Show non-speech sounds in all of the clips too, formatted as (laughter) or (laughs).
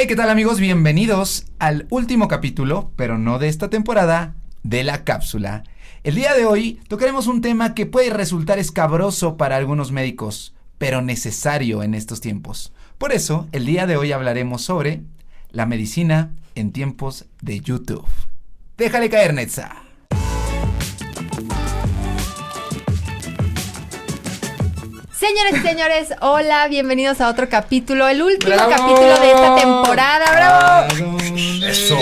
Hey, ¿qué tal amigos? Bienvenidos al último capítulo, pero no de esta temporada, de la cápsula. El día de hoy tocaremos un tema que puede resultar escabroso para algunos médicos, pero necesario en estos tiempos. Por eso, el día de hoy hablaremos sobre la medicina en tiempos de YouTube. Déjale caer, Netza. Señores y señores, hola, bienvenidos a otro capítulo, el último ¡Bravo! capítulo de esta temporada, bravo. Eso.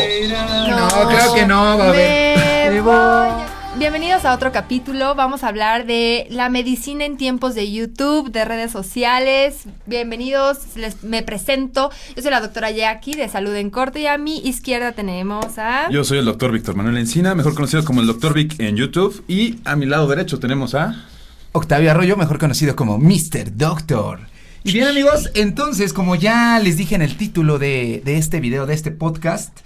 No, creo que no, va a voy. Bienvenidos a otro capítulo, vamos a hablar de la medicina en tiempos de YouTube, de redes sociales. Bienvenidos, les, me presento, yo soy la doctora Jackie de Salud en Corte y a mi izquierda tenemos a... Yo soy el doctor Víctor Manuel Encina, mejor conocido como el doctor Vic en YouTube. Y a mi lado derecho tenemos a... Octavio Arroyo, mejor conocido como Mr. Doctor. Y bien amigos, entonces como ya les dije en el título de, de este video, de este podcast,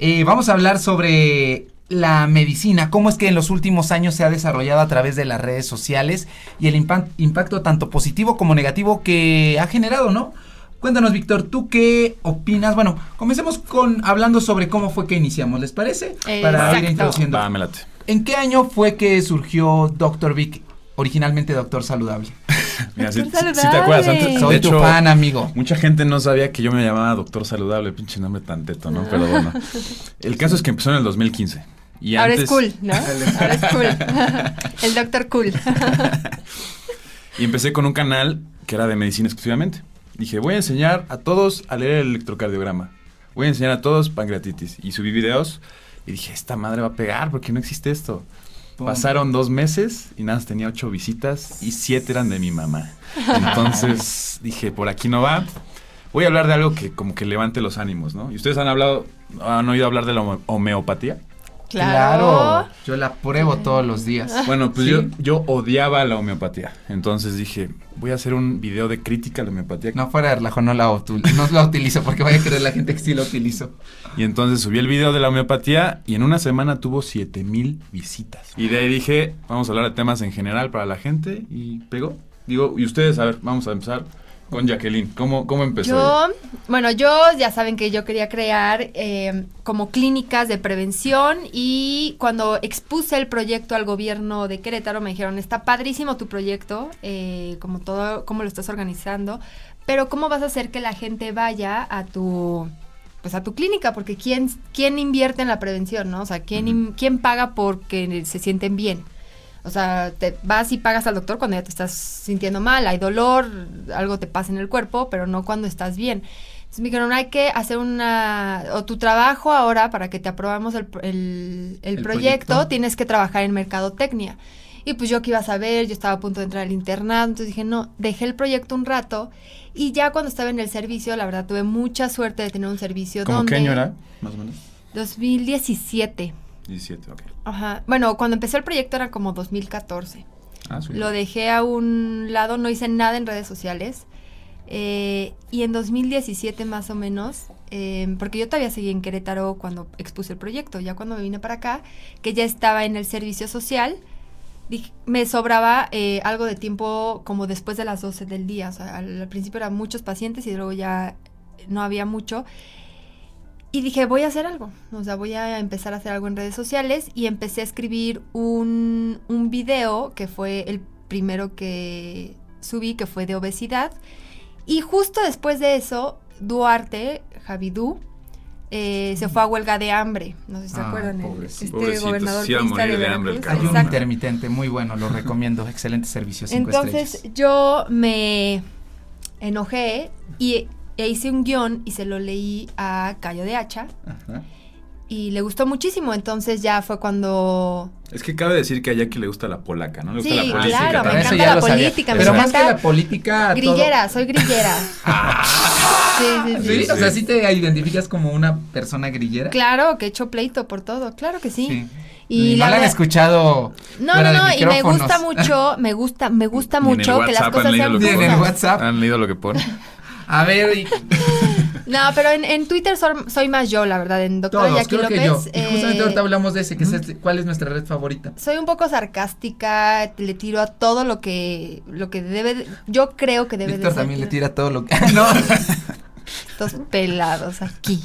eh, vamos a hablar sobre la medicina, cómo es que en los últimos años se ha desarrollado a través de las redes sociales y el impa- impacto tanto positivo como negativo que ha generado, ¿no? Cuéntanos, Víctor, ¿tú qué opinas? Bueno, comencemos con hablando sobre cómo fue que iniciamos, ¿les parece? Para ir introduciendo. Va, me late. ¿En qué año fue que surgió Dr. Vic, originalmente Doctor Saludable? (laughs) Mira, si, Doctor si- si te acuerdas antes, Soy de tu hecho, fan, amigo. mucha gente no sabía que yo me llamaba doctor saludable, pinche nombre tan teto, ¿no? Pero bueno. (laughs) El caso es que empezó en el 2015. Y Ahora antes, es cool, ¿no? (laughs) Ahora es cool. el doctor cool. Y empecé con un canal que era de medicina exclusivamente. Dije, voy a enseñar a todos a leer el electrocardiograma. Voy a enseñar a todos pancreatitis. Y subí videos y dije, esta madre va a pegar porque no existe esto. Pum. Pasaron dos meses y nada, más tenía ocho visitas y siete eran de mi mamá. Entonces (laughs) dije, por aquí no va. Voy a hablar de algo que como que levante los ánimos, ¿no? Y ustedes han hablado, han oído hablar de la home- homeopatía. Claro. Yo la pruebo todos los días. (laughs) Bueno, pues Sí. yo, yo odiaba la homeopatía. Entonces dije, voy a hacer un video de crítica a la homeopatía. No fuera de relajo, no la, no la utilizo porque vaya a creer la gente que sí la utilizo. Y entonces subí el video de la homeopatía y en una semana tuvo 7000 visitas. Y de ahí dije, vamos a hablar de temas en general para la gente y pegó. Digo, y ustedes, a ver, vamos a empezar con Jacqueline. ¿Cómo, cómo empezó? ella? Bueno, yo ya saben que yo quería crear eh, como clínicas de prevención y cuando expuse el proyecto al gobierno de Querétaro me dijeron, está padrísimo tu proyecto, eh, como todo, cómo lo estás organizando, pero ¿cómo vas a hacer que la gente vaya a tu... Pues a tu clínica, porque ¿quién, quién invierte en la prevención, no? O sea, ¿quién, ¿quién paga porque se sienten bien? O sea, te vas y pagas al doctor cuando ya te estás sintiendo mal, hay dolor, algo te pasa en el cuerpo, pero no cuando estás bien. Entonces me dijeron, hay que hacer una, o tu trabajo ahora para que te aprobamos el, el- el El proyecto, proyecto. tienes que trabajar en mercadotecnia. Y pues yo que iba a saber, yo estaba a punto de entrar al internado, entonces dije, no, dejé el proyecto un rato y ya cuando estaba en el servicio, la verdad tuve mucha suerte de tener un servicio ¿Cómo donde... qué año era? Más o menos. 2017. 17, ok. Ajá. Bueno, cuando empecé el proyecto era como 2014. Ah, sí. Lo dejé a un lado, no hice nada en redes sociales. Eh, y en 2017 más o menos, eh, porque yo todavía seguí en Querétaro cuando expuse el proyecto, ya cuando me vine para acá, que ya estaba en el servicio social, dije- me sobraba eh, algo de tiempo como después de las 12 del día. O sea, al, al principio eran muchos pacientes y luego ya no había mucho. Y dije, voy a hacer algo. O sea, voy a empezar a hacer algo en redes sociales. Y empecé a escribir un, un video que fue el primero que subí, que fue de obesidad. Y justo después de eso, Duarte, Javidú, eh, se fue a huelga de hambre. No sé si se Ah, acuerdan. el- pobrecito. este Pobrecito, gobernador se iba a morir de hambre el Veracruz. cabrón. Hay un Exacto. intermitente muy bueno, lo recomiendo. Excelente servicio, cinco Entonces estrellas. yo me enojé y e hice un guion y se lo leí a Cayo de Hacha Ajá. y le gustó muchísimo. Entonces ya fue cuando... Es que cabe decir que a Jackie le gusta la polaca, ¿no? Le gusta Sí, la política. claro, me encanta la política, me Pero más que la política. todo- Grillera, soy grillera. sí, (laughs) sí, sí. ¿Sí? Sí, O sea, sí. ¿sí te identificas como una persona grillera? Claro, que he hecho pleito por todo, claro que sí. Y, Y no la la han escuchado. No, no, no, y me gusta mucho, me gusta, me gusta mucho que las cosas sean en el. WhatsApp. ¿Han leído lo que pone? (laughs) A ver, y- (laughs) No, pero en, en Twitter soy, soy más yo, la verdad, en doctora todos, Jackie creo que López. yo. Y justamente eh, ahorita hablamos de ese, que es este- cuál es nuestra red favorita. soy un poco sarcástica, le tiro a todo lo que lo que debe de- yo creo que debe Víctor de ser. también le tira todo lo que. (laughs) no. estos pelados aquí.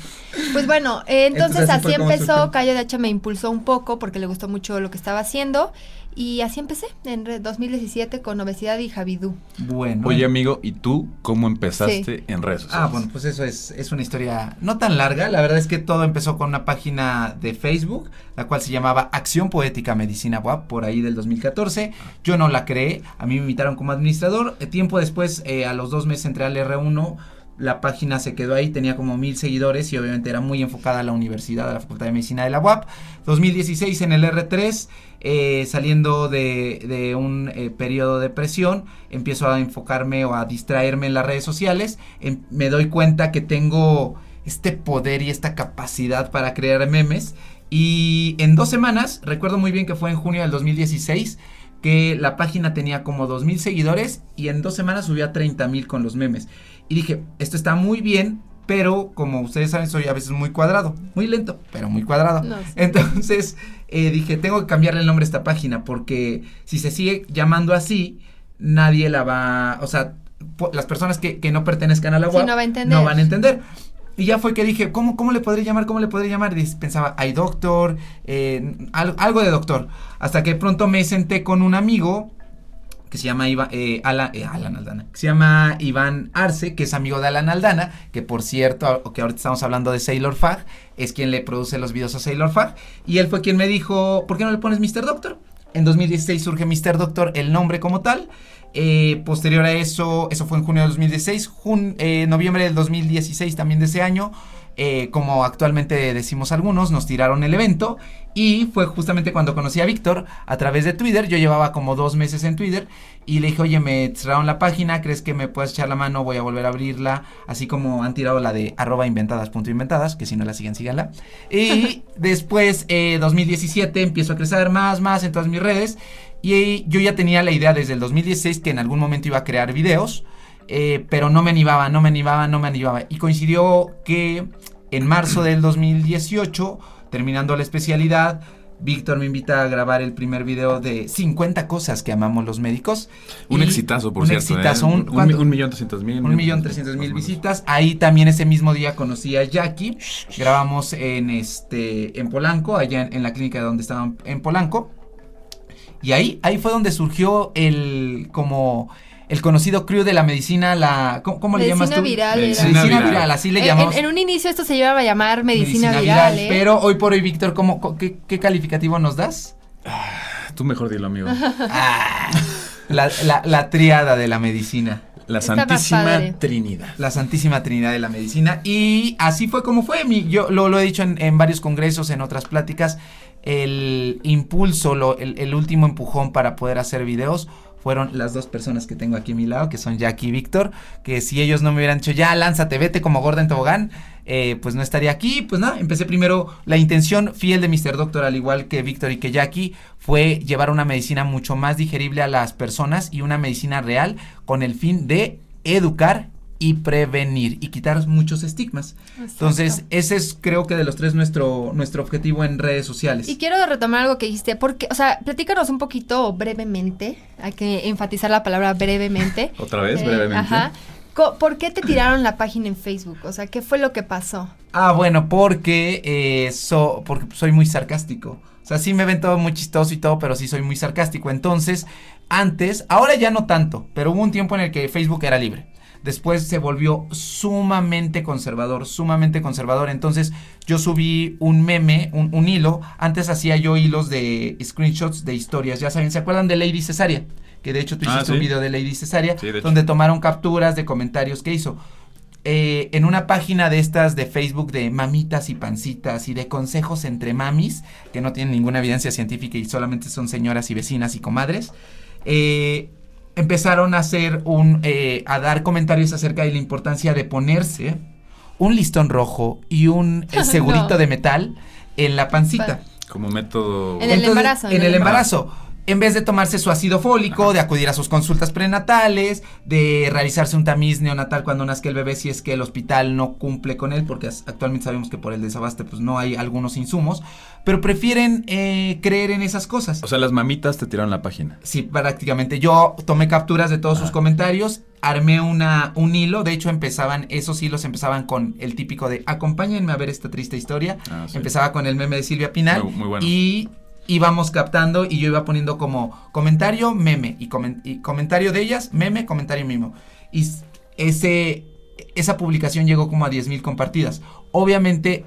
Pues bueno, eh, entonces, Entonces, así empezó. Cayo de Hacha me impulsó un poco porque le gustó mucho lo que estaba haciendo. Y así empecé en re- 2017 con Obesidad y Javidú. Bueno. Oye, amigo, ¿y tú cómo empezaste en redes sociales? Ah, bueno, pues eso es, es una historia no tan larga. La verdad es que todo empezó con una página de Facebook, la cual se llamaba Acción Poética Medicina WAP, por ahí del 2014. Yo no la creé, a mí me invitaron como administrador. Tiempo después, eh, a los dos meses entré al R1. La página se quedó ahí, tenía como mil seguidores y obviamente era muy enfocada a la universidad, a la Facultad de Medicina de la UAP. 2016 en el R3, eh, saliendo de, de un eh, periodo de presión, empiezo a enfocarme o a distraerme en las redes sociales. em- me doy cuenta que tengo este poder y esta capacidad para crear memes. Y en dos semanas, recuerdo muy bien que fue en junio del 2016, que la página tenía como 2.000 seguidores y en dos semanas subió a 30.000 con los memes. Y dije, esto está muy bien, pero como ustedes saben, soy a veces muy cuadrado, muy lento, pero muy cuadrado. No. Entonces eh, dije, tengo que cambiarle el nombre a esta página porque si se sigue llamando así, nadie la va, o sea, las personas que, que no pertenezcan a la Sí, web va no van a entender. Y ya fue que dije, ¿cómo, cómo le podré llamar? ¿Cómo le podré llamar? Pensaba, hay doctor, eh, al- algo de doctor. Hasta que pronto me senté con un amigo que se llama Iva- eh, eh, se llama Iván Arce, que es amigo de Alan Aldana, que por cierto, que ahorita estamos hablando de Sailor Fag, es quien le produce los videos a Sailor Fag, y él fue quien me dijo, ¿por qué no le pones Mr. Doctor? En 2016 surge Mr. Doctor, el nombre como tal. Eh, posterior a eso, eso fue en junio de 2016, jun- eh, noviembre del 2016 también de ese año, eh, como actualmente decimos algunos, nos tiraron el evento y fue justamente cuando conocí a Víctor a través de Twitter. Yo llevaba como dos meses en Twitter y le dije, oye, me cerraron la página, ¿crees que me puedes echar la mano? Voy a volver a abrirla, así como han tirado la de arroba inventadas punto inventadas, que si no la siguen, síganla. Y (laughs) después, eh, 2017, empiezo a crecer más, más en todas mis redes y yo ya tenía la idea desde el 2016 que en algún momento iba a crear videos. eh, pero no me animaba, no me animaba, no me animaba. Y coincidió que en marzo del 2018, terminando la especialidad, Víctor me invita a grabar el primer video de 50 cosas que amamos los médicos. Un Y- exitazo, por un cierto. exitazo, ¿eh? un, un, un millón trescientos mil. Un millón trescientos mil visitas. Ahí también ese mismo día conocí a Jackie. Grabamos en este en Polanco, allá en, en la clínica donde estaban en Polanco. Y ahí, ahí fue donde surgió el como el conocido crew de la medicina, la ¿cómo, cómo le llamas Medicina tú? viral. Medicina viral. viral, así le En- llamamos. En, en un inicio esto se iba a llamar medicina, viral, ¿eh? Pero hoy por hoy, Víctor, ¿cómo, qué, qué calificativo nos das? Tú mejor dilo, amigo. Ah, la, la, la triada de la medicina. La Está Santísima. Trinidad. La Santísima Trinidad de la Medicina. Y así fue como fue. Mi, yo lo, lo he dicho en, en varios congresos, en otras pláticas. El impulso, lo- el, el último empujón para poder hacer videos fueron las dos personas que tengo aquí a mi lado, que son Jackie y Víctor. Que si ellos no me hubieran dicho, ya lánzate, vete como gorda en tobogán, eh, pues no estaría aquí. Pues nada, empecé primero. La intención fiel de Mr. Doctor, al igual que Víctor y que Jackie, fue llevar una medicina mucho más digerible a las personas y una medicina real con el fin de educar y prevenir y quitar muchos estigmas. Entonces, ese es creo que de los tres nuestro nuestro objetivo en redes sociales. Y quiero retomar algo que dijiste, porque, o sea, platícanos un poquito brevemente, hay que enfatizar la palabra brevemente. (laughs) Otra vez, Eh, brevemente. Ajá. ¿Por qué te tiraron la página en Facebook? O sea, ¿qué fue lo que pasó? Ah, bueno, porque eh, so- porque soy muy sarcástico. O sea, sí me ven todo muy chistoso y todo, pero sí soy muy sarcástico. Entonces, antes, ahora ya no tanto, pero hubo un tiempo en el que Facebook era libre. Después se volvió sumamente conservador, sumamente conservador. Entonces yo subí un meme, un, un hilo. Antes hacía yo hilos de screenshots de historias. Ya saben, ¿se acuerdan de Lady Cesaria? Que de hecho tú Ah, hiciste un video de Lady Cesaria, Sí, de hecho. donde tomaron capturas de comentarios que hizo. Eh, en una página de estas de Facebook de mamitas y pancitas y de consejos entre mamis, que no tienen ninguna evidencia científica y solamente son señoras y vecinas y comadres, eh, empezaron a hacer un, eh, a dar comentarios acerca de la importancia de ponerse un listón rojo y un eh, (laughs) segurito No. de metal en la pancita. Como método. En el embarazo, En el embarazo. En vez de tomarse su ácido fólico, de acudir a sus consultas prenatales, de realizarse un tamiz neonatal cuando nazca el bebé si es que el hospital no cumple con él, porque actualmente sabemos que por el desabaste pues no hay algunos insumos, pero prefieren eh, creer en esas cosas. O sea, las mamitas te tiraron la página. Sí, prácticamente. Yo tomé capturas de todos sus comentarios, armé una, un hilo, de hecho empezaban, esos hilos empezaban con el típico de acompáñenme a ver esta triste historia. Ah, Empezaba con el meme de Silvia Pinal. Muy, muy bueno. Y íbamos captando y yo iba poniendo como comentario, meme y, comentario de ellas, meme, comentario mismo. Y ese, esa publicación llegó como a 10 mil compartidas. Obviamente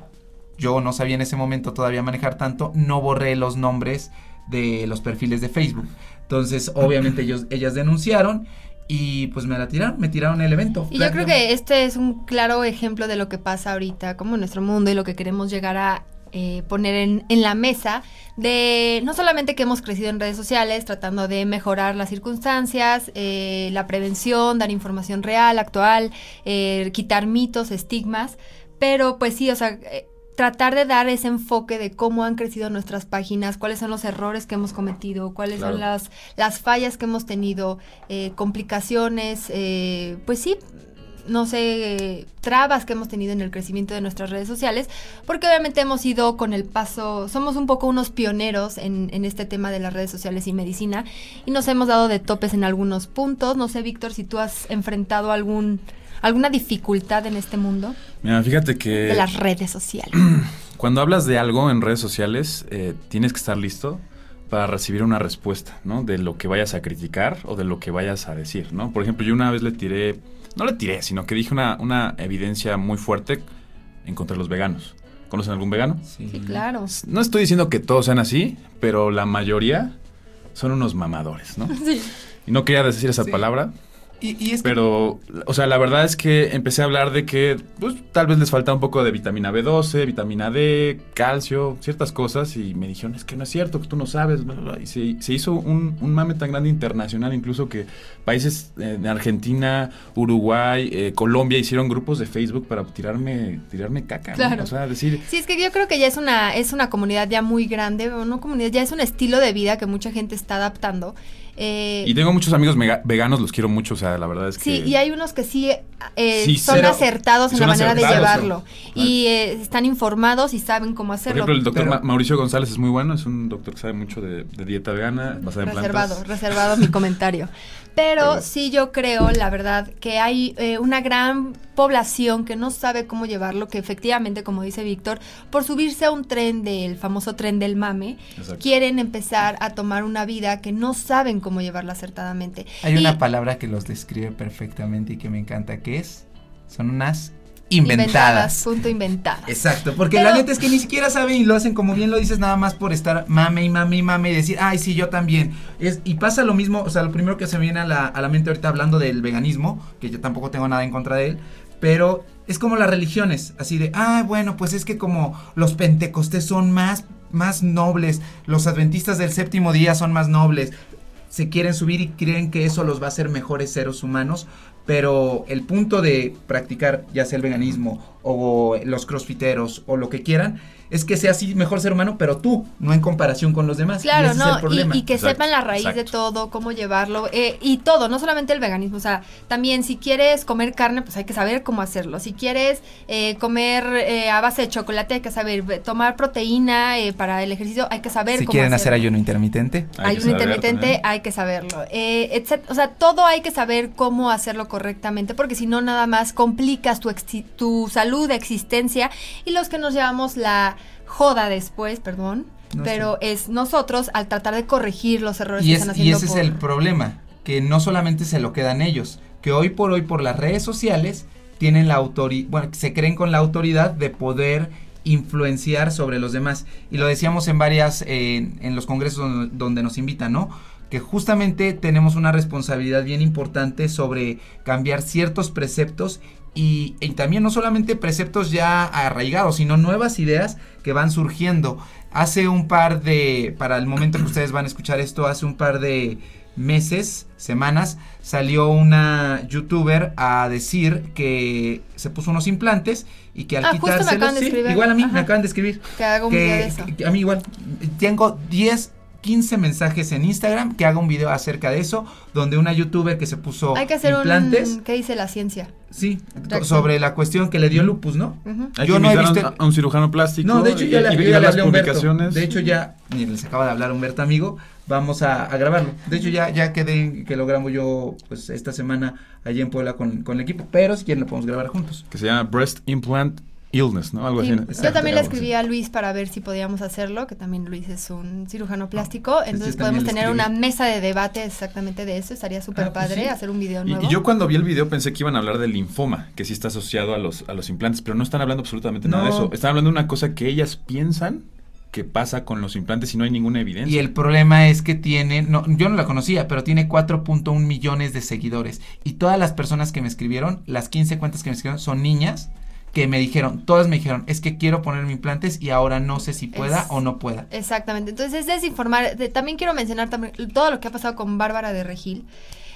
yo no sabía en ese momento todavía manejar tanto, no borré los nombres de los perfiles de Facebook. Entonces, obviamente ellos, ellas denunciaron y pues me la tiraron, me tiraron el evento. Y yo creo que este es un claro ejemplo de lo que pasa ahorita, como en nuestro mundo y lo que queremos llegar a eh, poner en, la mesa de no solamente que hemos crecido en redes sociales tratando de mejorar las circunstancias, eh, la prevención, dar información real, actual, eh, quitar mitos, estigmas, pero pues sí, o sea tratar de dar ese enfoque de cómo han crecido nuestras páginas, cuáles son los errores que hemos cometido, cuáles son las, las fallas que hemos tenido, complicaciones, pues sí, no sé, trabas que hemos tenido en el crecimiento de nuestras redes sociales, porque obviamente hemos ido con el paso, somos un poco unos pioneros en, este tema de las redes sociales y medicina, y nos hemos dado de topes en algunos puntos. No sé, Víctor, si tú has enfrentado algún alguna dificultad en este mundo. Mira, fíjate que... De las redes sociales. (clears throat) Cuando hablas de algo en redes sociales, eh, tienes que estar listo para recibir una respuesta, ¿no? De lo que vayas a criticar o de lo que vayas a decir, ¿no? Por ejemplo, yo una vez le tiré no le tiré, sino que dije una, una evidencia muy fuerte en contra de los veganos. ¿Conocen algún vegano? Sí. claro. No estoy diciendo que todos sean así, pero la mayoría son unos mamadores, ¿no? (laughs) Sí. Y no quería decir esa palabra, pero, o sea, la verdad es que empecé a hablar de que pues, tal vez les falta un poco de vitamina B12, vitamina D, calcio, ciertas cosas. Y me dijeron, es que no es cierto, que tú no sabes. Y se, hizo un, mame tan grande internacional, incluso que países eh, de Argentina, Uruguay, eh, Colombia hicieron grupos de Facebook para tirarme, tirarme caca. Claro. O sea, decir. Sí, es que yo creo que ya es una, es una comunidad ya muy grande, no comunidad, ya es un estilo de vida que mucha gente está adaptando. Eh, y tengo muchos amigos veganos, los quiero mucho, o sea, la verdad es que... Sí, y hay unos que sí, eh, son acertados en la manera de llevarlo. Y eh, están informados y saben cómo hacerlo. Por ejemplo, el doctor Mauricio González es muy bueno, es un doctor que sabe mucho de, dieta vegana, basada en reservado, plantas. Reservado mi comentario. Pero sí yo creo, la verdad, que hay eh, una gran población que no sabe cómo llevarlo, que efectivamente, como dice Víctor, por subirse a un tren del famoso tren del mame, quieren empezar a tomar una vida que no saben cómo llevarla acertadamente. Hay una palabra que los describe perfectamente y que me encanta, que es, son unas inventadas. Punto inventadas. Exacto, porque la neta es que ni siquiera saben y lo hacen como bien lo dices nada más por estar mame y mame y mame y decir, ay, sí, yo también. Es, y pasa lo mismo, o sea, lo primero que se me viene a la, a la mente ahorita hablando del veganismo, que yo tampoco tengo nada en contra de él, pero es como las religiones, así de, ah, bueno, pues es que como los pentecostés son más, más nobles, los adventistas del séptimo día son más nobles, se quieren subir y creen que eso los va a hacer mejores seres humanos, pero el punto de practicar ya sea el veganismo o los crossfiteros o lo que quieran es que sea así mejor ser humano, pero tú, no en comparación con los demás. Claro, no, y, que sepan la raíz de todo, cómo llevarlo, eh, y todo, no solamente el veganismo, o sea, también si quieres comer carne, pues hay que saber cómo hacerlo. Si quieres eh, comer eh, a base de chocolate, hay que saber tomar proteína para el ejercicio, hay que saber si quieren hacer ayuno intermitente. ayuno intermitente, hay que saberlo. o sea, todo hay que saber cómo hacerlo correctamente, porque si no, nada más complicas tu, tu salud, existencia, y los que nos llevamos la joda después, perdón, pero es nosotros al tratar de corregir los errores y que están haciendo. Y ese es el problema, que no solamente se lo quedan ellos, que hoy por hoy por las redes sociales tienen la autoridad, bueno, se creen con la autoridad de poder influenciar sobre los demás. Y lo decíamos en varias, en los congresos donde, donde nos invitan, ¿no? que justamente tenemos una responsabilidad bien importante sobre cambiar ciertos preceptos y, también no solamente preceptos ya arraigados, sino nuevas ideas que van surgiendo. Hace un par de, para el momento que ustedes van a escuchar esto, hace un par de meses, semanas, salió una youtuber a decir que se puso unos implantes y que al ah, quitarse igual a mí me acaban de escribir. Que hago un de eso. a mí igual tengo 10 15 mensajes en Instagram que haga un video acerca de eso, donde una youtuber que se puso Hay que hacer implantes. un... ¿Qué dice la ciencia? Sí, Reacción. sobre la cuestión que le dio lupus, ¿no? Hay Yo que no he invitar a un- visto- a un cirujano plástico. No, de hecho y- ya, le- y yo ya le las hablé a Humberto. publicaciones. De hecho ya, ni les acaba de hablar Humberto amigo, vamos a, a grabarlo. De hecho ya, ya quedé que lo grabo yo pues esta semana allí en Puebla con, con el equipo, pero si quieren lo podemos grabar juntos. Que se llama Breast Implant Illness, ¿no? Algo Sí, así. yo también le escribí a Luis para ver si podíamos hacerlo, que también Luis es un cirujano plástico, pues entonces podemos tener una mesa de debate exactamente de eso, estaría súper Ah, pues padre sí. hacer un video Y, nuevo. y yo cuando vi el video pensé que iban a hablar del linfoma, que sí está asociado a los, a los implantes, pero no están hablando absolutamente nada de eso. Están hablando de una cosa que ellas piensan que pasa con los implantes y no hay ninguna evidencia. Y el problema es que tiene, no, yo no la conocía, pero tiene 4.1 millones de seguidores. Y todas las personas que me escribieron, las 15 cuentas que me escribieron, son niñas que me dijeron, todas me dijeron, es que quiero ponerme implantes y ahora no sé si pueda Es- o no pueda. Exactamente. Entonces es desinformar. De- también quiero mencionar también todo lo que ha pasado con Bárbara de Regil.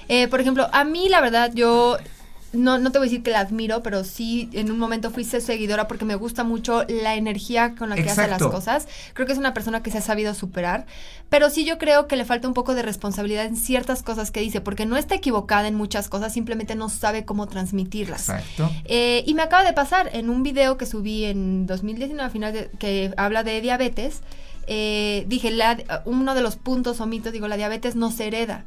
Eh, por ejemplo, a mí la verdad yo no, no te voy a decir que la admiro, pero sí en un momento fui seguidora porque me gusta mucho la energía con la que hace las cosas. Creo que es una persona que se ha sabido superar. Pero sí yo creo que le falta un poco de responsabilidad en ciertas cosas que dice, porque no está equivocada en muchas cosas, simplemente no sabe cómo transmitirlas. Exacto. Eh, y me acaba de pasar en un video que subí en 2019, a final de- que habla de diabetes. eh, dije, la- uno de los puntos o mitos, digo, la diabetes no se hereda.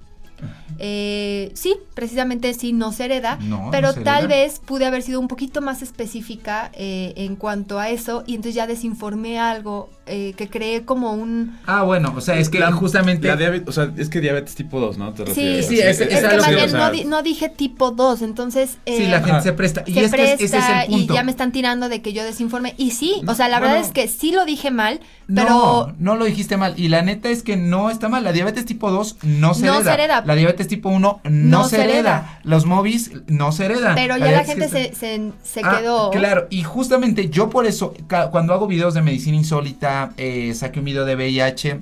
Eh, sí, precisamente sí, no se hereda, No, no pero se tal hereda. vez pude haber sido un poquito más específica eh, en cuanto a eso y entonces ya desinformé algo eh, que creé como un... Ah, bueno, o sea, es que La- justamente... La diabetes, o sea, es que diabetes tipo 2, ¿no? ¿Te Sí, sí, es- es, es que algo más que- bien o sea, no, di- no dije tipo 2, entonces... sí, eh, la gente Ajá. se presta. Y se es que es- ese es presta el punto. y ya me están tirando de que yo desinforme. Y sí, o sea, la verdad es que sí lo dije mal, pero no lo dijiste mal. Y la neta es que no está mal. La diabetes tipo 2 no se No hereda. se hereda. La diabetes tipo 1 no, No se hereda. hereda. Los móviles no se heredan. pero ya la gente se, se, se Ah, quedó. Claro, y justamente yo por eso, cuando hago videos de medicina insólita, eh, saqué un video de VIH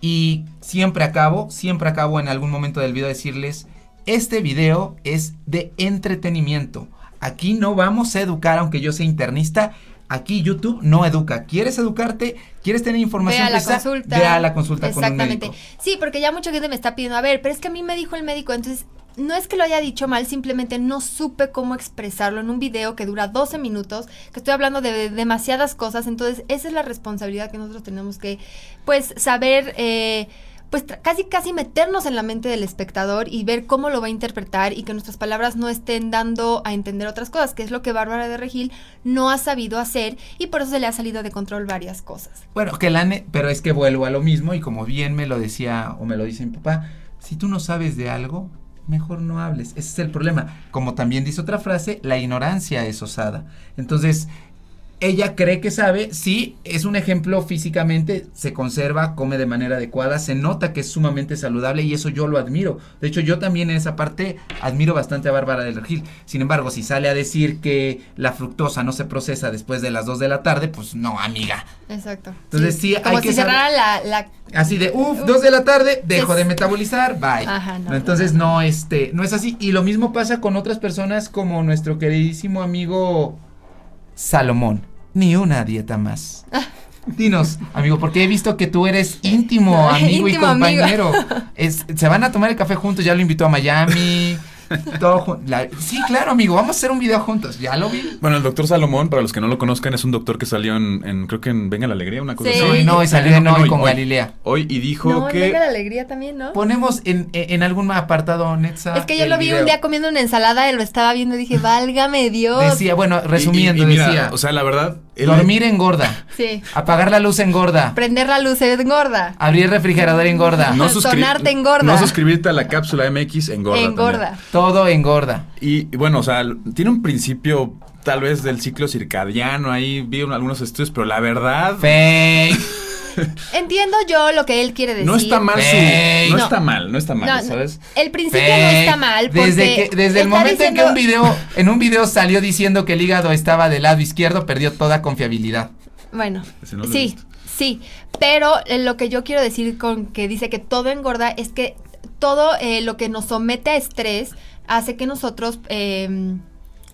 y siempre acabo, siempre acabo en algún momento del video decirles, este video es de entretenimiento. Aquí no vamos a educar, aunque yo sea internista. Aquí YouTube no educa. ¿Quieres educarte? ¿Quieres tener Ve información a la precisa? consulta. Ve a la consulta con un Exactamente. médico. Sí, porque ya mucha gente me está pidiendo, a ver, pero es que a mí me dijo el médico, entonces no es que lo haya dicho mal, simplemente no supe cómo expresarlo en un video que dura 12 minutos, que estoy hablando de demasiadas cosas, entonces esa es la responsabilidad que nosotros tenemos que, pues, saber... eh, pues casi casi meternos en la mente del espectador y ver cómo lo va a interpretar y que nuestras palabras no estén dando a entender otras cosas, que es lo que Bárbara de Regil no ha sabido hacer y por eso se le ha salido de control varias cosas. Bueno, que la pero es que vuelvo a lo mismo y como bien me lo decía o me lo dice mi papá, si tú no sabes de algo, mejor no hables. Ese es el problema. Como también dice otra frase, la ignorancia es osada. Entonces, ella cree que sabe, sí, es un ejemplo físicamente, se conserva, come de manera adecuada, se nota que es sumamente saludable y eso yo lo admiro. De hecho, yo también en esa parte admiro bastante a Bárbara del Regil. Sin embargo, si sale a decir que la fructosa no se procesa después de las 2 de la tarde, pues no, amiga. Exacto. Entonces, sí, como hay si que cerrara la, la- Así de, uff, dos de la tarde, dejo Es- de metabolizar, bye. Ajá, no. No, entonces no, este, no es así. Y lo mismo pasa con otras personas como nuestro queridísimo amigo Salomón. Ni una dieta más. Dinos, amigo, porque he visto que tú eres íntimo (laughs) amigo Íntimo y amigo. compañero. (laughs) Es, se van a tomar el café juntos, ya lo invitó a Miami. Todo la- sí, claro, amigo, vamos a hacer un video juntos. Ya lo vi. Bueno, el doctor Salomón, para los que no lo conozcan, es un doctor que salió en, en, creo que en Venga la Alegría, una cosa Sí. así. No, y no, y salió en hoy con Galilea. Hoy y dijo No, que... Venga la alegría también, ¿no? Ponemos en, en algún apartado, Netza. es que yo lo vi video. un día comiendo una ensalada y lo estaba viendo y dije, válgame Dios. Decía, bueno, y- resumiendo, y- y mira, decía. O sea, la verdad... él- dormir engorda. Sí. Apagar la luz engorda. Prender la luz engorda. Abrir el refrigerador engorda. no sonarte engorda. No suscribirte a la cápsula MX engorda. engorda. también. Todo engorda. Y, y bueno, o sea, tiene un principio tal vez del ciclo circadiano, ahí vi un- algunos estudios, pero la verdad... Fake. (laughs) (laughs) Entiendo yo lo que él quiere decir. No está mal su... No, No. está mal, no está mal, No, ¿sabes? El principio no está mal porque Desde que, desde el momento en que un video, en un video salió diciendo que el hígado estaba del lado izquierdo, perdió toda confiabilidad. Bueno, no sí, sí, pero eh, lo que yo quiero decir con que dice que todo engorda es que todo eh, lo que nos somete a estrés hace que nosotros eh,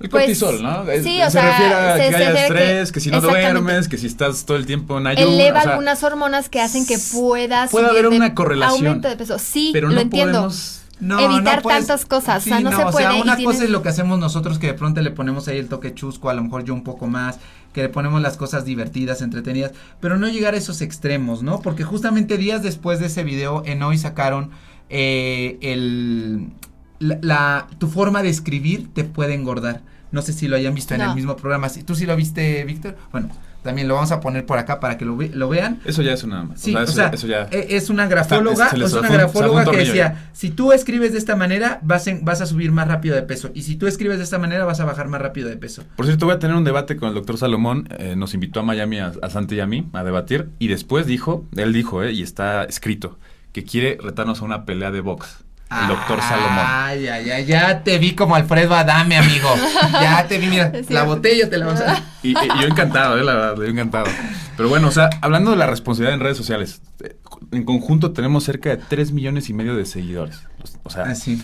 El Pues, cortisol, ¿no? Es- sí, o se sea, refiere a se- que se haya que- estrés, que, si no duermes, que si estás todo el tiempo en ayuno. Eleva o sea, algunas hormonas que hacen que puedas. puede haber una correlación, Aumento de peso. Sí, pero lo no entiendo. podemos... No, evitar no puedes- tantas cosas, o sea, no se O puede, sea, y una tienes- cosa es lo que hacemos nosotros que de pronto le ponemos ahí el toque chusco, a lo mejor yo un poco más, que le ponemos las cosas divertidas, entretenidas, pero no llegar a esos extremos, ¿no? Porque justamente días después de ese video en hoy sacaron eh, el la, la- tu forma de escribir te puede engordar. No sé si lo hayan visto en el mismo programa. Si tú sí lo viste, Víctor. Bueno, también lo vamos a poner por acá para que lo, ve- lo vean. Eso ya es una... o Sí, o eso, sea, eso ya... e- es una grafóloga, Está- es una grafóloga que decía, si tú escribes de esta manera, vas, en- vas a subir más rápido de peso, y si tú escribes de esta manera, vas a bajar más rápido de peso. Por cierto, voy a tener un debate con el doctor Salomón. eh, nos invitó a Miami, a, a Santi y a mí, a debatir. Y después dijo, él dijo, eh, y está escrito, que quiere retarnos a una pelea de box. El doctor Salomón. Ay, ay, ay, ya te vi como Alfredo Adame, amigo. Ya te vi, mira, (laughs) la botella te la vamos a... (laughs) Y, y yo encantado, eh, la verdad, yo encantado. Pero bueno, o sea, hablando de la responsabilidad en redes sociales, eh, en conjunto tenemos cerca de 3 millones y medio de seguidores. O sea, Así.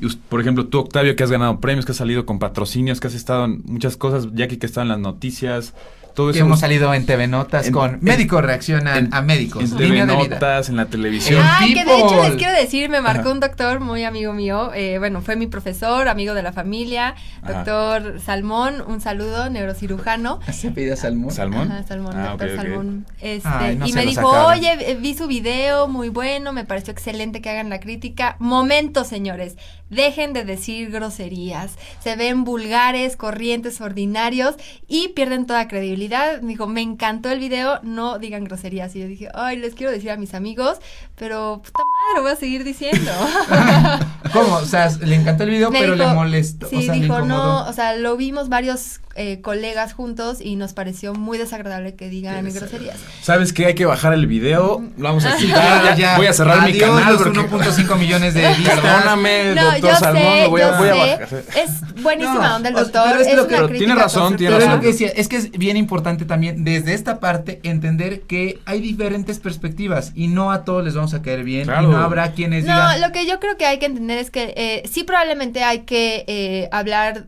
y us- por ejemplo, tú, Octavio, que has ganado premios, que has salido con patrocinios, que has estado en muchas cosas, Jackie, que está en las noticias, todo Que hemos salido en TV Notas En- con en- médicos reaccionan en- a médicos. en TV. Notas, en la televisión. Ah, que de hecho les quiero decir, me marcó Ajá. un doctor muy amigo mío, eh, bueno, fue mi profesor, amigo de la familia, Ajá. doctor Salmón, un saludo, neurocirujano. (laughs) Se pide salmón. ¿Salmón? Ajá, Salmón, Ah, doctor. Salmón. Este, Ay, no y me dijo, sacaron. oye, vi su video, muy bueno, me pareció excelente que hagan la crítica. Momento, señores, dejen de decir groserías. Se ven vulgares, corrientes, ordinarios y pierden toda credibilidad. Me dijo, me encantó el video, no digan groserías. Y yo dije, ay, les quiero decir a mis amigos, pero puta madre, lo voy a seguir diciendo. (laughs) ¿Cómo? O sea, le encantó el video, Me pero dijo- le molestó. Sí, o sea, dijo, no, o sea, lo vimos varios eh, colegas juntos y nos pareció muy desagradable que digan groserías. ¿Sabes qué? Hay que bajar el video. Lo vamos a (laughs) quitar. ya, ya. Voy a cerrar mi Adiós, canal. los porque- 1.5 millones de (laughs) vistas. Perdóname, No, doctor yo Salmón. sé, lo voy a, voy a bajar. Es buenísima No, onda el doctor. pero es es lo una que- pero crítica tiene razón, tiene Pero es razón. lo que decía, es que es bien importante también desde esta parte entender que hay diferentes perspectivas y no a todos les vamos a caer bien Claro. y no habrá quienes No, digan lo que yo creo que hay que entender es que eh, sí probablemente hay que eh, hablar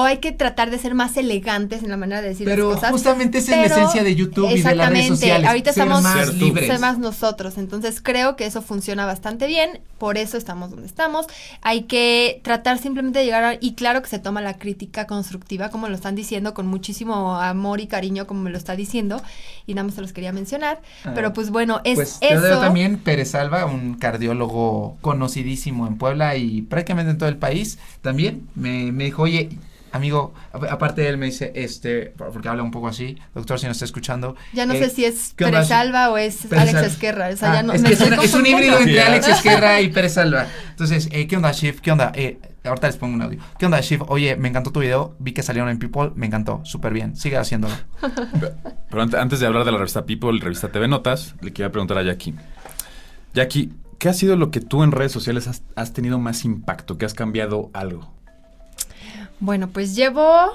o hay que tratar de ser más elegantes en la manera de decir pero las cosas. justamente esa es la pero- esencia de YouTube y de las redes sociales. ahorita ser estamos más libres. ser más nosotros, entonces creo que eso funciona bastante bien, por eso estamos donde estamos. Hay que tratar simplemente de llegar a, y claro que se toma la crítica constructiva, como lo están diciendo, con muchísimo amor y cariño, como me lo está diciendo, y nada más se los quería mencionar. Ah. pero pues bueno, es Pues eso. también Pérez Alba, un cardiólogo conocidísimo en Puebla y prácticamente en todo el país. También me, me dijo, oye, amigo, aparte de él me dice, este, porque habla un poco así, doctor, si nos está escuchando. Ya no eh, sé si es ¿qué? Pérez Alba o es Pérez Alex. Esquerra. O sea, Ah, ya no, es, es, una- es un híbrido entre. Alex (laughs) Esquerra y Pérez Alba. Entonces, eh, ¿qué onda, Shift? ¿Qué onda? Eh, ahorita les pongo un audio. ¿Qué onda, Shift? Oye, me encantó tu video, vi que salieron en People, me encantó, súper bien, sigue haciéndolo. (laughs) Pero ante- antes de hablar de la revista People, revista TV Notas, le quería preguntar a Jackie. Jackie, ¿qué ha sido lo que tú en redes sociales has, has tenido más impacto? ¿Que has cambiado algo? Bueno, pues llevo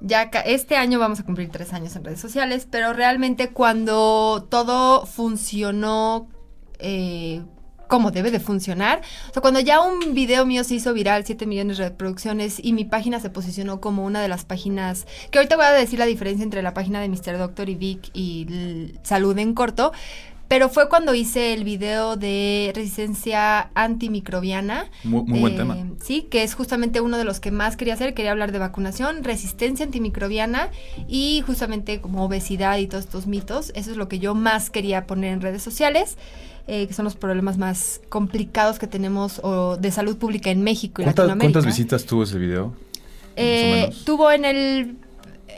ya este año vamos a cumplir tres años en redes sociales, pero realmente cuando todo funcionó eh, como debe de funcionar, o sea, cuando ya un video mío se hizo viral, 7 millones de reproducciones y mi página se posicionó como una de las páginas, que ahorita voy a decir la diferencia entre la página de Mr. Doctor y Vic y Salud en corto, pero fue cuando hice el video de resistencia antimicrobiana. Muy, muy buen Eh, tema. Sí, que es justamente uno de los que más quería hacer. Quería hablar de vacunación, resistencia antimicrobiana y justamente como obesidad y todos estos mitos. Eso es lo que yo más quería poner en redes sociales, eh, que son los problemas más complicados que tenemos o de salud pública en México y ¿Cuántas, Latinoamérica. cuántas visitas tuvo ese video? Eh, tuvo en el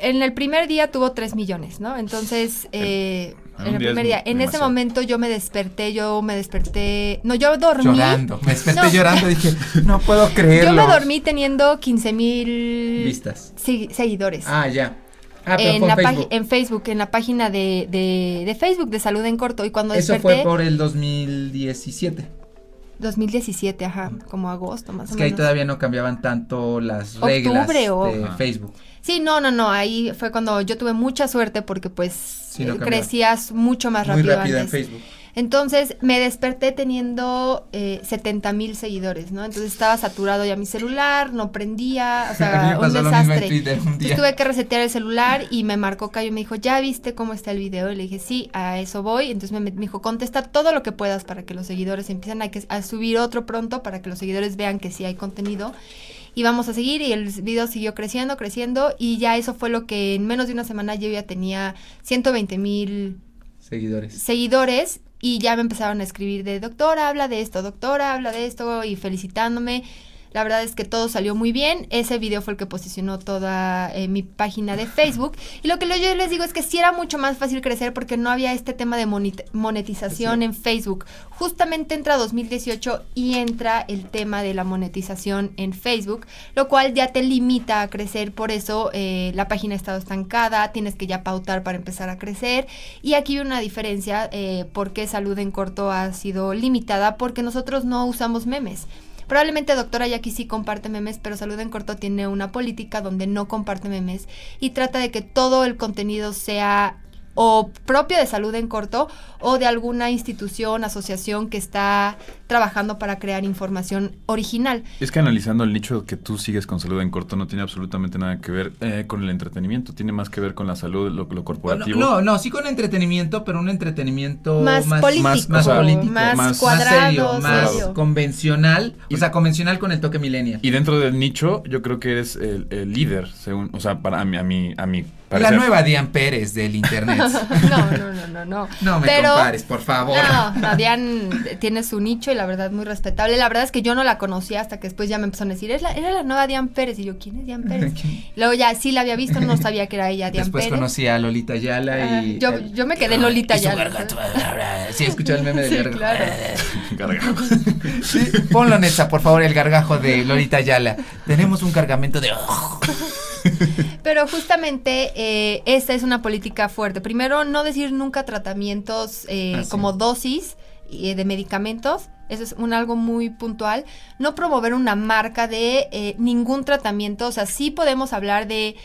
en el primer día tuvo 3 millones, ¿no? Entonces, eh, en el día es primer día, en ese demasiado. momento yo me desperté, yo me desperté, no, yo dormí. Llorando, me desperté No. llorando y dije, no puedo (laughs) Yo creerlo. me dormí teniendo 15 mil Vistas. seguidores. Ah, ya. Ah, pero en, la Facebook. en Facebook, en la página de, de, de Facebook de Salud en Corto. Y cuando Eso desperté, fue por el 2017. 2017, ajá, como agosto más Es o que ahí menos. todavía no cambiaban tanto las Octubre reglas o- de Ajá. Facebook. Sí, no, no, no, ahí fue cuando yo tuve mucha suerte porque pues no crecías mucho más Muy rápido rápido en antes. Facebook. Entonces me desperté teniendo eh, 70 mil seguidores, ¿no? Entonces estaba saturado ya mi celular, no prendía, o sea, (laughs) un desastre. Un Entonces tuve que resetear el celular y me marcó Cayo y me dijo, ¿ya viste cómo está el video? Y le dije, sí, a eso voy. Entonces me, me dijo, contesta todo lo que puedas para que los seguidores empiecen a, que, a subir otro pronto para que los seguidores vean que sí hay contenido. Y vamos a seguir y el video siguió creciendo, creciendo y ya eso fue lo que en menos de una semana yo ya tenía 120 mil Seguidores. seguidores y ya me empezaron a escribir de doctora, habla de esto, doctora, habla de esto y felicitándome. La verdad es que todo salió muy bien. Ese video fue el que posicionó toda eh, mi página de Facebook. Y lo que yo les digo es que sí era mucho más fácil crecer porque no había este tema de monetización en Facebook. Justamente entra 2018 y entra el tema de la monetización en Facebook, lo cual ya te limita a crecer. Por eso eh, la página ha estado estancada, tienes que ya pautar para empezar a crecer. Y aquí hay una diferencia eh, porque salud en corto ha sido limitada porque nosotros no usamos memes. Probablemente doctora Jackie sí comparte memes, pero Salud en Corto tiene una política donde no comparte memes y trata de que todo el contenido sea o propio de Salud en Corto o de alguna institución, asociación que está trabajando para crear información original. Es que analizando el nicho que tú sigues con salud en corto no tiene absolutamente nada que ver eh, con el entretenimiento, tiene más que ver con la salud, lo, lo corporativo. No, no, sí con entretenimiento, pero un entretenimiento Más más, político, más, más o sea, político, más más- cuadrado, serio, más serio. convencional, Y- o sea, convencional con el toque millennial. Y dentro del nicho, yo creo que eres el, el líder, según, o sea, para a mí, a mí, a mí la parecer. nueva Diane Pérez del internet. (laughs) No, no, no, no, no. no me Pero- compares, por favor. No, no, Diane tiene su nicho y la verdad muy respetable. La verdad es que yo no la conocía hasta que después ya me empezaron a decir, es la, era la nueva Diane Pérez. Y yo, ¿quién es Diane Pérez? Luego ya sí la había visto, no sabía que era ella Diane Después Pérez. conocí a Lolita Yala Ah, y... yo, el- yo me quedé en Lolita y su ya. garganta. Sí, escuchó el meme (laughs) del Sí, gargajo. claro. (laughs) Gargajo. Sí, ponlo Nessa, por favor, el gargajo de Lolita Yala. Tenemos un cargamento de... (laughs) Pero justamente eh, esta es una política fuerte. Primero, no decir nunca tratamientos eh, Ah, sí. como dosis eh, de medicamentos. Eso es un algo muy puntual. No promover una marca de eh, ningún tratamiento. O sea, sí podemos hablar de...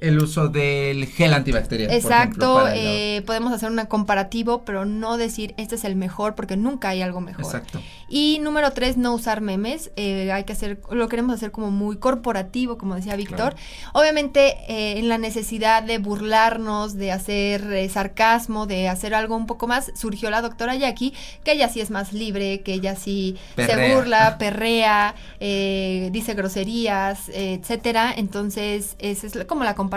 El uso del gel antibacterial. por ejemplo, Exacto, el- eh, podemos hacer un comparativo, pero no decir este es el mejor porque nunca hay algo mejor. Exacto. Y número tres, no usar memes. Eh, hay que hacer, lo queremos hacer como muy corporativo, como decía Víctor. Obviamente, eh, en la necesidad de burlarnos, de hacer eh, sarcasmo, de hacer algo un poco más, surgió la doctora Jackie, que ella sí es más libre, que ella sí se burla, perrea, dice groserías, etcétera. Entonces, esa es como la comparativa.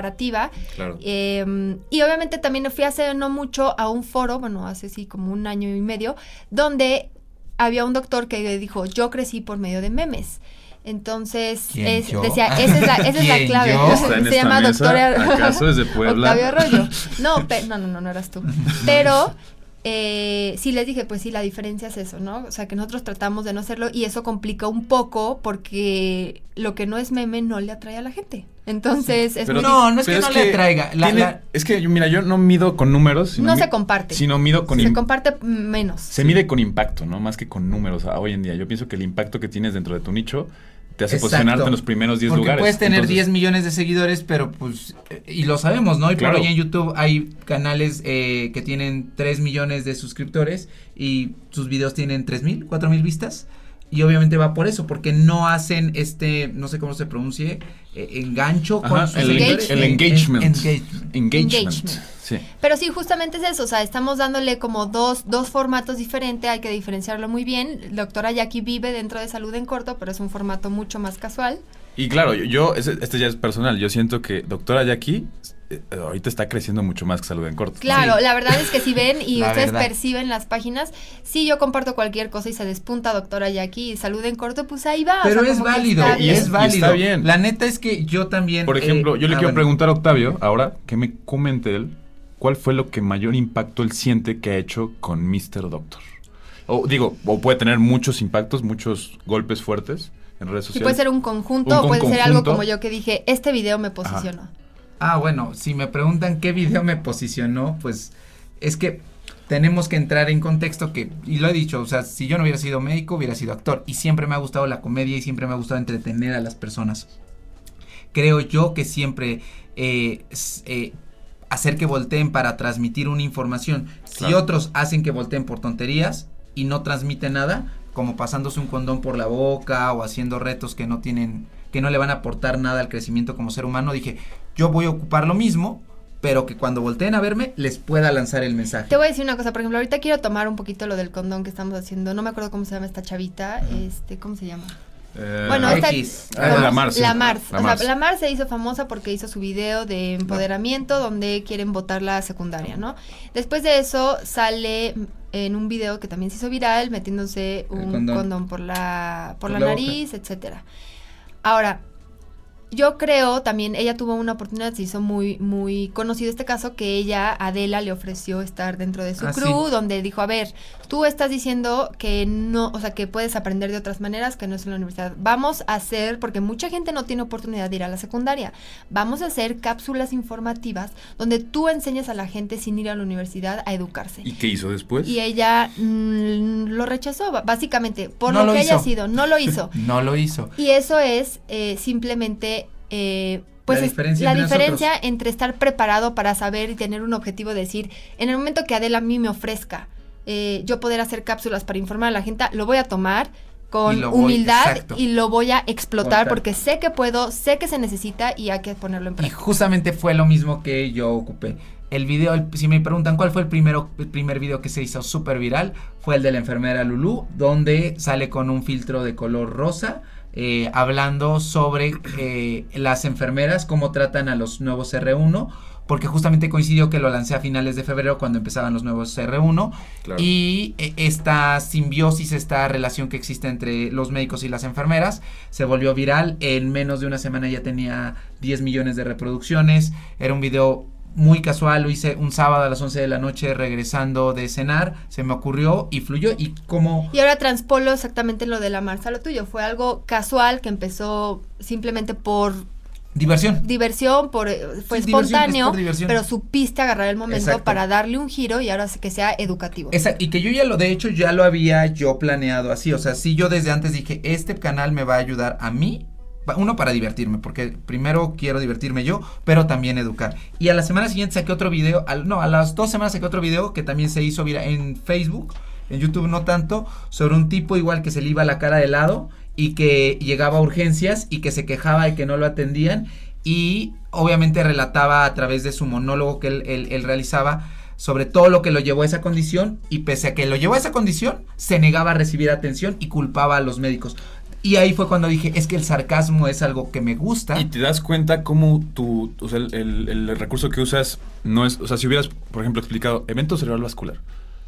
Claro. Eh, y obviamente también fui hace no mucho a un foro, bueno, hace sí como un año y medio, donde había un doctor que dijo, yo crecí por medio de memes. Entonces, decía, esa es la, esa es la ¿Quién, clave. (laughs) Se llama mesa, doctora ¿acaso es de (laughs) Puebla? Octavio Arroyo. No, pe- no, no, no, no eras tú. (laughs) Pero eh, sí les dije, pues sí, la diferencia es eso, ¿no? O sea, que nosotros tratamos de no hacerlo y eso complica un poco porque lo que no es meme no le atrae a la gente. Entonces, es Pero- muy No, no es que no le atraiga. La- tiene- la- Es que, yo- mira, yo no mido con números. sino No mi- se comparte. Sino mido con se im- comparte menos. Se mide con impacto, ¿no? Más que con números hoy en día. Yo pienso que el impacto que tienes dentro de tu nicho te hace Exacto. posicionarte en los primeros 10 Porque lugares. puedes tener Entonces, 10 millones de seguidores, pero pues, y lo sabemos, ¿no? Y Claro. por hoy en YouTube hay canales eh, que tienen 3 millones de suscriptores y sus videos tienen 3 mil, 4 mil vistas. Y obviamente va por eso, porque no hacen este, no sé cómo se pronuncie, engancho Ajá, con el, seguidores. el En- engagement. en- engagement. Engagement. Engagement. Sí. Pero sí, justamente es eso, o sea, estamos dándole como dos, dos formatos diferentes, hay que diferenciarlo muy bien. Doctora Jackie vive dentro de salud en corto, pero es un formato mucho más casual. Y claro, yo, yo- ese- este ya es personal. Yo siento que doctora Jackie eh, ahorita está creciendo mucho más que salud en corto. Claro, Sí. la verdad es que si ven y (laughs) La ustedes verdad. perciben las páginas, sí yo comparto cualquier cosa y se despunta doctora Jackie y salud en corto, pues ahí va. o Pero sea, es válido, y y es válido. está bien. La neta es que yo también. Por eh, ejemplo, yo le ah, quiero bueno. preguntar a Octavio ahora que me comente él cuál fue lo que mayor impacto él siente que ha hecho con Mr. Doctor. O digo, o puede tener muchos impactos, muchos golpes fuertes en redes Sí, sociales. puede ser un conjunto Un o puede ser algo como yo que dije, este video me posicionó. Ah, bueno, si me preguntan qué video me posicionó, pues es que tenemos que entrar en contexto que, y lo he dicho, o sea, si yo no hubiera sido médico, hubiera sido actor. Y siempre me ha gustado la comedia y siempre me ha gustado entretener a las personas. Creo yo que siempre eh, eh, hacer que volteen para transmitir una información. Si otros hacen que volteen por tonterías y no transmiten nada, como pasándose un condón por la boca o haciendo retos que no tienen, que no le van a aportar nada al crecimiento como ser humano, dije, yo voy a ocupar lo mismo, pero que cuando volteen a verme les pueda lanzar el mensaje. Te voy a decir una cosa, por ejemplo, ahorita quiero tomar un poquito lo del condón que estamos haciendo. No me acuerdo cómo se llama esta chavita, este, ¿cómo se llama? Eh, Bueno, esta X. Ah, la Mars. La Mars. La o Mars. sea, la Mars se hizo famosa porque hizo su video de empoderamiento donde quieren votar la secundaria, ¿no? Después de eso sale en un video que también se hizo viral metiéndose un condón. condón, por la por, Por la, la boca. nariz, etcétera. Ahora, yo creo también, ella tuvo una oportunidad, se hizo muy, muy conocido este caso, que ella, Adela, le ofreció estar dentro de su Ah, crew, sí. donde dijo, a ver, tú estás diciendo que no, o sea, que puedes aprender de otras maneras, que no es en la universidad. Vamos a hacer, porque mucha gente no tiene oportunidad de ir a la secundaria, vamos a hacer cápsulas informativas donde tú enseñas a la gente sin ir a la universidad a educarse. ¿Y qué hizo después? Y ella mm, lo rechazó, básicamente, por No lo, lo que haya sido, no lo hizo. (laughs) No lo hizo. Y eso es eh, simplemente, eh, pues, La es- diferencia la entre diferencia nosotros. entre estar preparado para saber y tener un objetivo de decir, en el momento que Adela a mí me ofrezca eh, yo poder hacer cápsulas para informar a la gente, lo voy a tomar con Y voy- humildad exacto. y lo voy a explotar porque sé que puedo, sé que se necesita y hay que ponerlo en Y práctica. justamente fue lo mismo que yo ocupé. El video, el- si me preguntan cuál fue el, primero, el primer video que se hizo súper viral, fue el de la enfermera Lulu, donde sale con un filtro de color rosa, eh, hablando sobre eh, las enfermeras, cómo tratan a los nuevos R1, porque justamente coincidió que lo lancé a finales de febrero cuando empezaban los nuevos R1, Claro. y eh, esta simbiosis, esta relación que existe entre los médicos y las enfermeras se volvió viral. En menos de una semana ya tenía 10 millones de reproducciones. Era un video muy casual, lo hice un sábado a las 11 de la noche regresando de cenar, se me ocurrió y fluyó y como... Y ahora transpolo exactamente lo de la Marsa, lo tuyo. Fue algo casual que empezó simplemente por Diversión. diversión, por, eh, fue Sí, diversión, es espontáneo, por diversión. pero supiste agarrar el momento Exacto. para darle un giro y ahora que sea educativo. Esa- y que yo ya lo, de hecho, ya lo había yo planeado así. O sea, sí, yo desde antes dije, este canal me va a ayudar a mí. Uno para divertirme, porque primero quiero divertirme yo, pero también educar. Y a la semana siguiente saqué otro video, al- no, a las dos semanas saqué otro video que también se hizo en Facebook, en YouTube no tanto, sobre un tipo igual que se le iba la cara de lado y que llegaba a urgencias y que se quejaba de que no lo atendían y obviamente relataba a través de su monólogo que él realizaba sobre todo lo que lo llevó a esa condición y pese a que lo llevó a esa condición, se negaba a recibir atención y culpaba a los médicos. Y ahí fue cuando dije, es que el sarcasmo es algo que me gusta. Y te das cuenta cómo tu, o sea, el, el- el recurso que usas no es, o sea, si hubieras, por ejemplo, explicado evento cerebral vascular,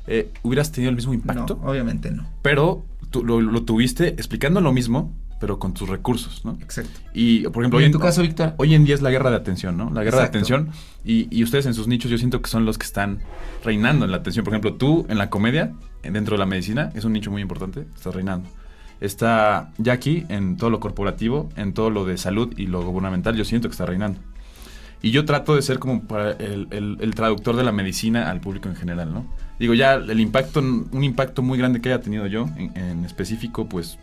eh, hubieras tenido el mismo impacto, No, obviamente no. pero tú lo, lo tuviste explicando lo mismo, pero con tus recursos, ¿no? Exacto. Y, por ejemplo, Y hoy en tu caso, Víctor. Hoy en día es la guerra de atención, ¿no? La guerra Exacto. de atención. Y, y ustedes en sus nichos yo siento que son los que están reinando en la atención. Por ejemplo, tú en la comedia, en- dentro de la medicina, es un nicho muy importante, estás reinando. Está Jackie en todo lo corporativo, en todo lo de salud y lo gubernamental, yo siento que está reinando. Y yo trato de ser como el traductor de la medicina al público en general, ¿no? Digo, ya el impacto, un impacto muy grande que haya tenido yo, en, en específico, pues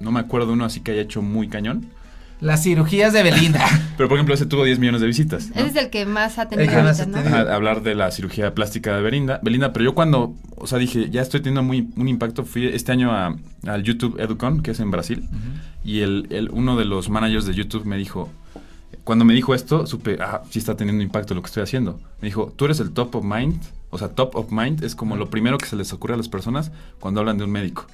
no me acuerdo de uno así que haya hecho muy cañón. Las cirugías de Belinda. (laughs) Pero por ejemplo, ese tuvo 10 millones de visitas. ¿no? Ese es el que más ha tenido El que más ahorita, ha ¿no? A- hablar de la cirugía plástica de Belinda. Belinda, pero yo cuando, o sea, dije, ya estoy teniendo muy, un impacto, fui este año a- al YouTube Educon, que es en Brasil, y el, el- uno de los managers de YouTube me dijo, cuando me dijo esto, supe, ah, sí está teniendo impacto lo que estoy haciendo. Me dijo, tú eres el top of mind, o sea, top of mind es como lo primero que se les ocurre a las personas cuando hablan de un médico.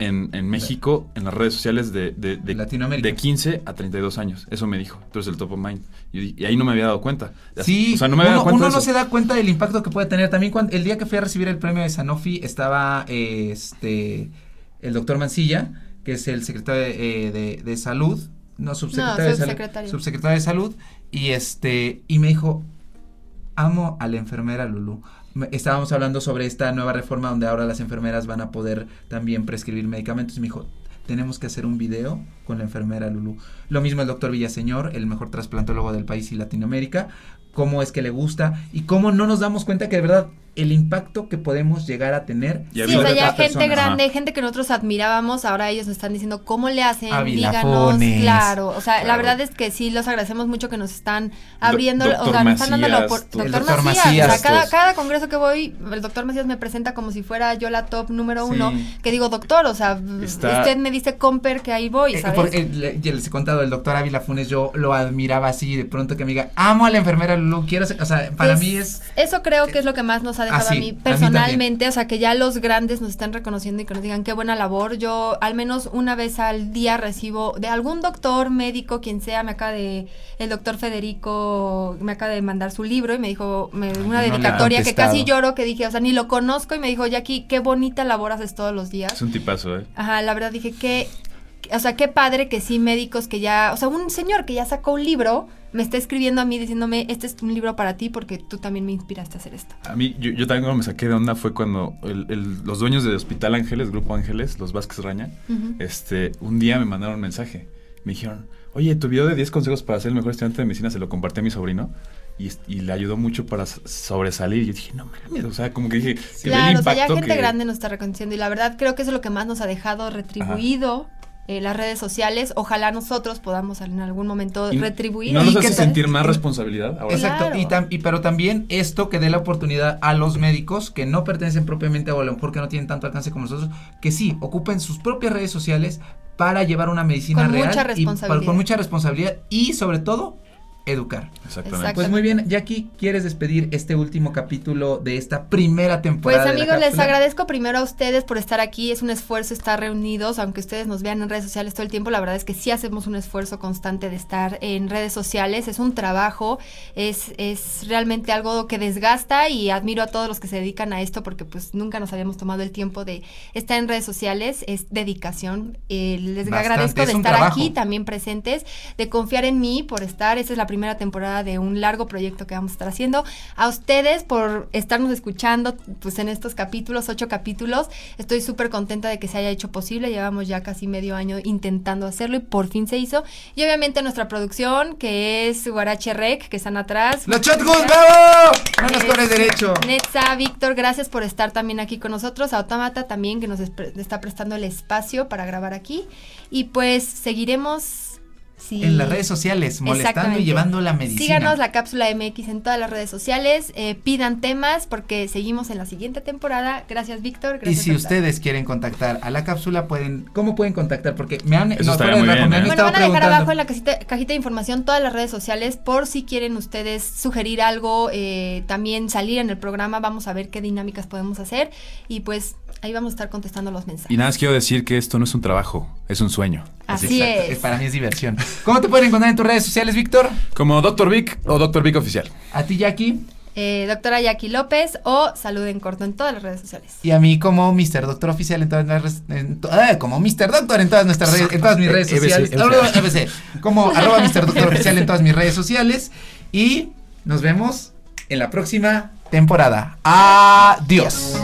En, en México, en las redes sociales de, de, de, Latinoamérica. de 15 a 32 años. Eso me dijo. Tú eres el top of mind. Y, yo di- y ahí no me había dado cuenta. Sí, o sea, no me había uno, dado cuenta uno no se da cuenta del impacto que puede tener. También cuando, el día que fui a recibir el premio de Sanofi estaba eh, este el doctor Mancilla, que es el secretario de, eh, de- de salud, no subsecretario, de salud, subsecretario. subsecretario de salud, y este y me dijo, amo a la enfermera Lulu. Estábamos hablando sobre esta nueva reforma donde ahora las enfermeras van a poder también prescribir medicamentos y me dijo, tenemos que hacer un video con la enfermera Lulu. Lo mismo el doctor Villaseñor, el mejor trasplantólogo del país y Latinoamérica, cómo es que le gusta y cómo no nos damos cuenta que de verdad el impacto que podemos llegar a tener. Y Sí, o sea, ya gente personas. grande, Ajá. gente que nosotros admirábamos, ahora ellos nos están diciendo cómo le hacen, Ávila díganos, claro. O sea, la verdad es que sí, los agradecemos mucho que nos están abriendo, o doctor sea, nos están dando la Macías, opor- todo. El Doctor doctor Macías, Macías, o sea, cada, todos. cada congreso que voy, el doctor Macías me presenta como si fuera yo la top número Sí. uno, que digo, doctor, o sea, Está- usted me dice comper que ahí voy, Eh, ¿sabes? por- eh, ya les he contado, el doctor Ávila Funes, yo lo admiraba así, de pronto que me diga, amo a la enfermera Lulu, quiero ser, o sea, para Es- mí es... Eso creo que es lo que más nos ha dejado Ah, sí, a mí a mí personalmente, o sea, que ya los grandes nos están reconociendo y que nos digan qué buena labor. Yo al menos una vez al día recibo de algún doctor, médico, quien sea, me acaba de, el doctor Federico me acaba de mandar su libro y me dijo me- una no dedicatoria que casi lloro, que dije, o sea, ni lo conozco y me dijo, Jackie, qué bonita labor haces todos los días. Es un tipazo, ¿eh? Ajá, la verdad dije que, o sea, qué padre que sí médicos que ya, o sea, un señor que ya sacó un libro me está escribiendo a mí diciéndome, este es un libro para ti porque tú también me inspiraste a hacer esto. A mí, yo, yo también cuando me saqué de onda fue cuando el- el- los dueños del Hospital Ángeles, Grupo Ángeles, los Vázquez Raña, este, un día me mandaron un mensaje. Me dijeron, oye, tu video de 10 consejos para ser el mejor estudiante de medicina se lo compartí a mi sobrino y, y le ayudó mucho para sobresalir. Y yo dije, no mames, o sea, como que dije, el Claro, o sea, ya gente que- grande nos está reconociendo y la verdad creo que eso es lo que más nos ha dejado retribuido eh, las redes sociales. Ojalá nosotros podamos en algún momento Y retribuir. ¿No Y nos hace sentir más responsabilidad ahora? Exacto. Exacto, y, tam- y pero también esto que dé la oportunidad a los médicos que no pertenecen propiamente a lo mejor que no tienen tanto alcance como nosotros, que sí, ocupen sus propias redes sociales para llevar una medicina Con real mucha y responsabilidad. con mucha responsabilidad y sobre todo educar. Exactamente. Exacto. Pues muy bien, Jackie, ¿quieres despedir este último capítulo de esta primera temporada? Pues de la amigos, les agradezco primero a ustedes por estar aquí. Es un esfuerzo estar reunidos, aunque ustedes nos vean en redes sociales todo el tiempo. La verdad es que sí hacemos un esfuerzo constante de estar en redes sociales. Es un trabajo, es, es realmente algo que desgasta y admiro a todos los que se dedican a esto porque pues nunca nos habíamos tomado el tiempo de estar en redes sociales. Es dedicación. Eh, les Bastante, agradezco de estar trabajo. aquí también presentes, de confiar en mí por estar. Esta es la primera temporada de un largo proyecto que vamos a estar haciendo. A ustedes por estarnos escuchando pues en estos capítulos, ocho capítulos. Estoy súper contenta de que se haya hecho posible. Llevamos ya casi medio año intentando hacerlo y por fin se hizo. Y obviamente nuestra producción, que es Guarache Rec, que están atrás. ¡Los Shotguns, bravo! No nos cobres derecho. Netza, Víctor, gracias por estar también aquí con nosotros. A Automata también, que nos es- está prestando el espacio para grabar aquí. Y pues seguiremos. Sí. En las redes sociales, molestando y llevando la medicina. Síganos la cápsula MX en todas las redes sociales. eh, pidan temas porque seguimos en la siguiente temporada. Gracias, Víctor. Y Gracias si por estar. ustedes quieren contactar a la cápsula, pueden, ¿cómo pueden contactar? Porque me han, Eso bien, me han ¿eh? Bueno, estado van a dejar abajo en la casita- cajita de información todas las redes sociales por si quieren ustedes sugerir algo, eh, también salir en el programa, vamos a ver qué dinámicas podemos hacer y pues ahí vamos a estar contestando los mensajes. Y nada más quiero decir que esto no es un trabajo, es un sueño. Así Exacto, es. Para mí es diversión. ¿Cómo te pueden encontrar en tus redes sociales, Víctor? Como Dr. Vic o Dr. Vic Oficial. A ti, Jackie. Eh, doctora Jackie López o Salud en Corto en todas las redes sociales. Y a mí como Mr. Doctor Oficial en todas las redes, en to- ah, como Mr. Doctor en todas nuestras redes, en todas mis redes sociales. EBC. Arroba EBC. Como arroba Mr. Doctor Oficial en todas mis redes sociales. Y nos vemos en la próxima temporada. Adiós.